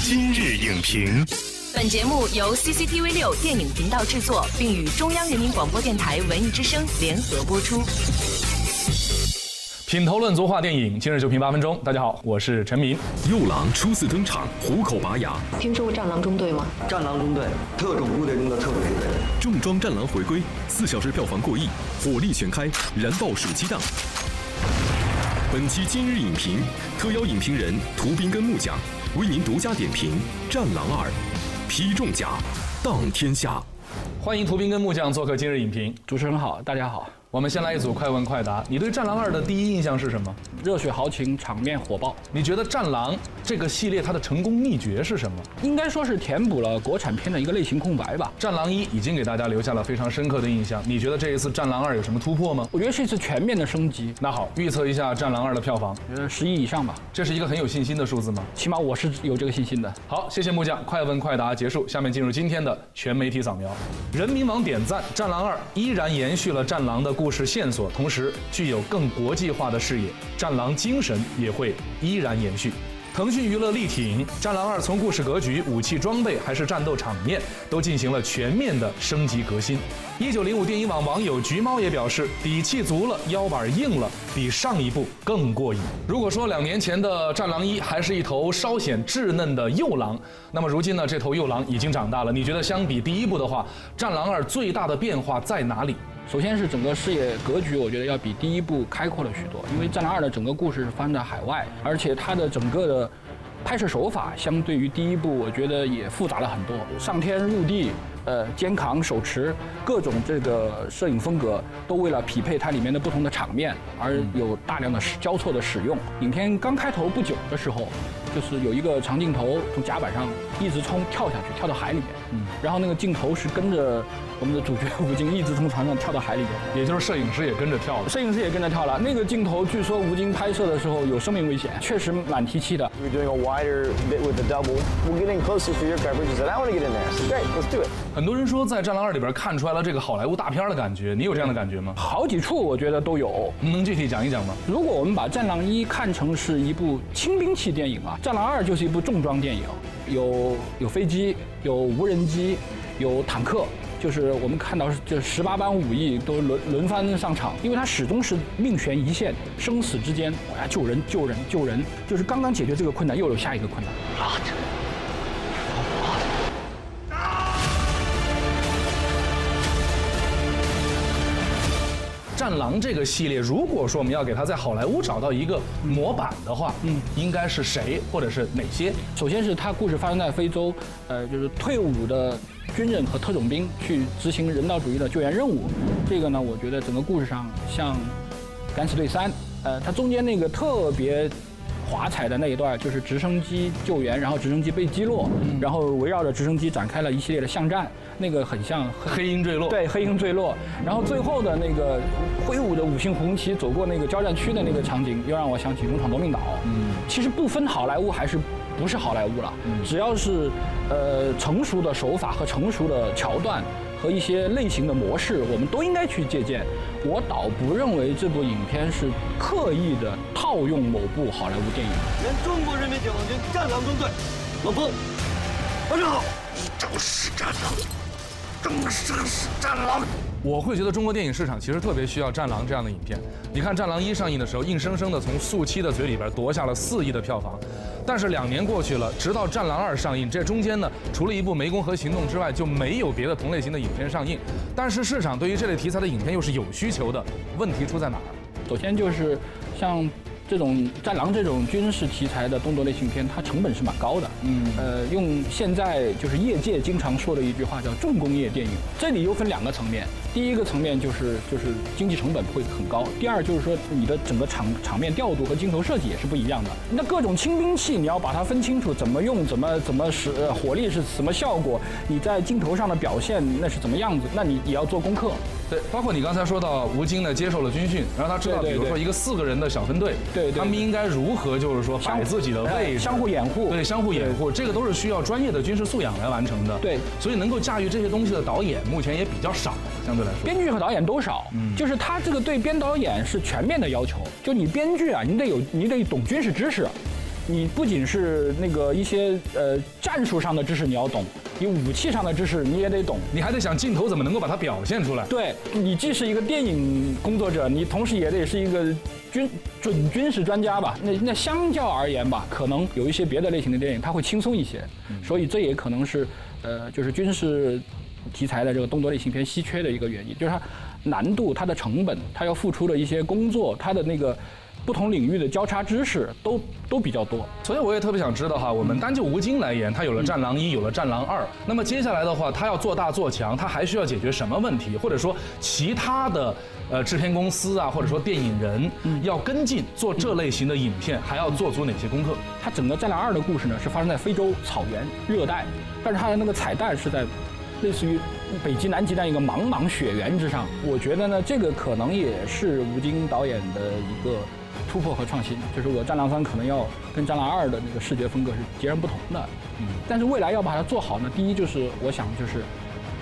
今日影评，本节目由 CCTV 六电影频道制作，并与中央人民广播电台文艺之声联合播出。品头论足话电影，今日就评八分钟。大家好，我是陈明。右狼初次登场，虎口拔牙。听说过战狼中队吗？战狼中队，特种部队中的特种部队。重装战狼回归，四小时票房过亿，火力全开，燃爆暑期档。本期今日影评，特邀影评人涂斌跟木匠为您独家点评《战狼二》，劈重甲，荡天下。欢迎涂斌跟木匠做客今日影评。主持人好，大家好。我们先来一组快问快答。你对《战狼二》的第一印象是什么？热血豪情，场面火爆。你觉得《战狼》这个系列它的成功秘诀是什么？应该说是填补了国产片的一个类型空白吧。《战狼一》已经给大家留下了非常深刻的印象。你觉得这一次《战狼二》有什么突破吗？我觉得是一次全面的升级。那好，预测一下《战狼二》的票房，觉得十亿以上吧。这是一个很有信心的数字吗？起码我是有这个信心的。好，谢谢木匠。快问快答结束，下面进入今天的全媒体扫描。人民网点赞，《战狼二》依然延续了《战狼》的故事线索。同时具有更国际化的视野，战狼精神也会依然延续。腾讯娱乐力挺《战狼二》，从故事格局、武器装备还是战斗场面，都进行了全面的升级革新。一九零五电影网网友橘猫也表示，底气足了，腰板硬了，比上一部更过瘾。如果说两年前的《战狼一》还是一头稍显稚嫩的幼狼，那么如今呢，这头幼狼已经长大了。你觉得相比第一部的话，《战狼二》最大的变化在哪里？首先是整个视野格局，我觉得要比第一部开阔了许多。因为《战狼二》的整个故事是发生在海外，而且它的整个的拍摄手法相对于第一部，我觉得也复杂了很多。上天入地，呃，肩扛手持，各种这个摄影风格都为了匹配它里面的不同的场面而有大量的交错的使用。影片刚开头不久的时候，就是有一个长镜头从甲板上一直冲跳下去，跳到海里面，嗯，然后那个镜头是跟着。我们的主角吴京一直从船上跳到海里边，也就是摄影师也跟着跳了。摄影师也跟着跳了。那个镜头据说吴京拍摄的时候有生命危险，确实蛮提气的。We're doing a wider bit with the double. We're getting closer for your coverage. Said I want to get in there. Great, let's do it. 很多人说在《战狼二》里边看出来了这个好莱坞大片的感觉，你有这样的感觉吗？好几处我觉得都有。能具体讲一讲吗？如果我们把《战狼一》看成是一部轻兵器电影啊，《战狼二》就是一部重装电影，有有飞机，有无人机，有坦克。就是我们看到，这十八般武艺都轮轮番上场，因为他始终是命悬一线，生死之间，我要救人、救人、救人，就是刚刚解决这个困难，又有下一个困难。战狼这个系列，如果说我们要给他在好莱坞找到一个模板的话，嗯，应该是谁或者是哪些？首先是他故事发生在非洲，呃，就是退伍的。军人和特种兵去执行人道主义的救援任务，这个呢，我觉得整个故事上像《敢死队三》，呃，它中间那个特别华彩的那一段，就是直升机救援，然后直升机被击落，然后围绕着直升机展开了一系列的巷战，那个很像《黑鹰坠落》。对，《黑鹰坠落》，然后最后的那个挥舞着五星红旗走过那个交战区的那个场景，又让我想起《勇闯夺命岛》。嗯，其实不分好莱坞还是。不是好莱坞了，只要是，呃，成熟的手法和成熟的桥段和一些类型的模式，我们都应该去借鉴。我倒不认为这部影片是刻意的套用某部好莱坞电影。原中国人民解放军战狼中队，老彭，晚上好。一招是战狼，终生是战狼。我会觉得中国电影市场其实特别需要《战狼》这样的影片。你看《战狼一》上映的时候，硬生生的从速七的嘴里边夺下了四亿的票房。但是两年过去了，直到《战狼二》上映，这中间呢，除了一部《湄公河行动》之外，就没有别的同类型的影片上映。但是市场对于这类题材的影片又是有需求的，问题出在哪儿？首先就是像。这种战狼这种军事题材的动作类型片，它成本是蛮高的。嗯，呃，用现在就是业界经常说的一句话叫重工业电影。这里又分两个层面，第一个层面就是就是经济成本会很高，第二就是说你的整个场场面调度和镜头设计也是不一样的。那各种轻兵器你要把它分清楚，怎么用，怎么怎么使火力是什么效果，你在镜头上的表现那是怎么样子，那你也要做功课。对，包括你刚才说到吴京呢接受了军训，然后他知道，比如说一个四个人的小分队，对，他们应该如何就是说摆自己的位置，相互掩护，对，相互掩护，这个都是需要专业的军事素养来完成的。对，所以能够驾驭这些东西的导演目前也比较少，相对来说，编剧和导演都少。嗯，就是他这个对编导演是全面的要求，就你编剧啊，你得有，你得懂军事知识。你不仅是那个一些呃战术上的知识你要懂，你武器上的知识你也得懂。你还得想镜头怎么能够把它表现出来。对你既是一个电影工作者，你同时也得是一个军准军事专家吧？那那相较而言吧，可能有一些别的类型的电影它会轻松一些，所以这也可能是呃就是军事题材的这个动作类型片稀缺的一个原因，就是它难度、它的成本、它要付出的一些工作、它的那个不同领域的交叉知识都都比较多。所以我也特别想知道哈，我们单就吴京来言，他有了《战狼一》，有了《战狼二》，那么接下来的话，他要做大做强，他还需要解决什么问题？或者说其他的呃制片公司啊，或者说电影人要跟进做这类型的影片，还要做足哪些功课？他整个《战狼二》的故事呢是发生在非洲草原热带，但是他的那个彩蛋是在类似于北极、南极的一个茫茫雪原之上。我觉得呢，这个可能也是吴京导演的一个突破和创新，就是我《战狼三》可能要跟《战狼二》的那个视觉风格是截然不同的。嗯，但是未来要把它做好呢，第一就是我想就是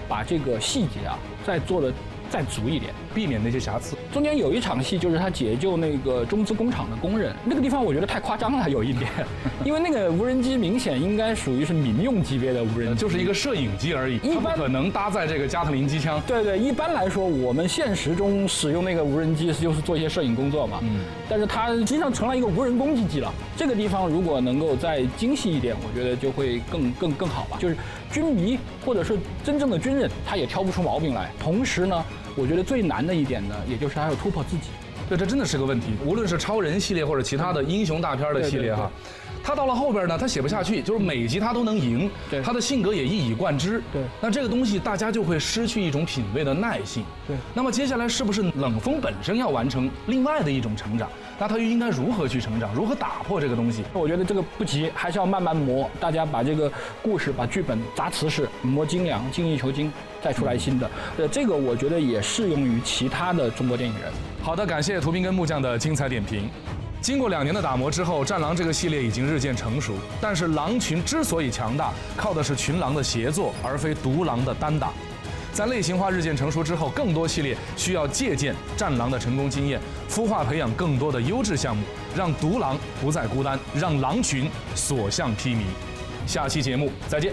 把这个细节啊再做的再足一点。避免那些瑕疵。中间有一场戏，就是他解救那个中资工厂的工人，那个地方我觉得太夸张了，有一点，因为那个无人机明显应该属于是民用级别的无人机，就是一个摄影机而已，它不一般可能搭载这个加特林机枪。对对，一般来说，我们现实中使用那个无人机就是做一些摄影工作嘛。嗯。但是它实际上成了一个无人攻击机了。这个地方如果能够再精细一点，我觉得就会更更更好吧。就是军迷或者是真正的军人，他也挑不出毛病来。同时呢，我觉得最难的一点呢，也就是他要突破自己。对，这真的是个问题。无论是超人系列或者其他的英雄大片的系列哈，他到了后边呢，他写不下去，就是每集他都能赢，对他的性格也一以贯之。对那这个东西大家就会失去一种品味的耐性。对那么接下来是不是冷锋本身要完成另外的一种成长？那他又应该如何去成长？如何打破这个东西？我觉得这个不急，还是要慢慢磨。大家把这个故事、把剧本砸瓷实，磨精良，精益求精，再出来新的。呃，这个我觉得也适用于其他的中国电影人。好的，感谢涂斌跟木匠的精彩点评。经过两年的打磨之后，《战狼》这个系列已经日渐成熟。但是狼群之所以强大，靠的是群狼的协作，而非独狼的单打。在类型化日渐成熟之后，更多系列需要借鉴《战狼》的成功经验，孵化培养更多的优质项目，让独狼不再孤单，让狼群所向披靡。下期节目再见。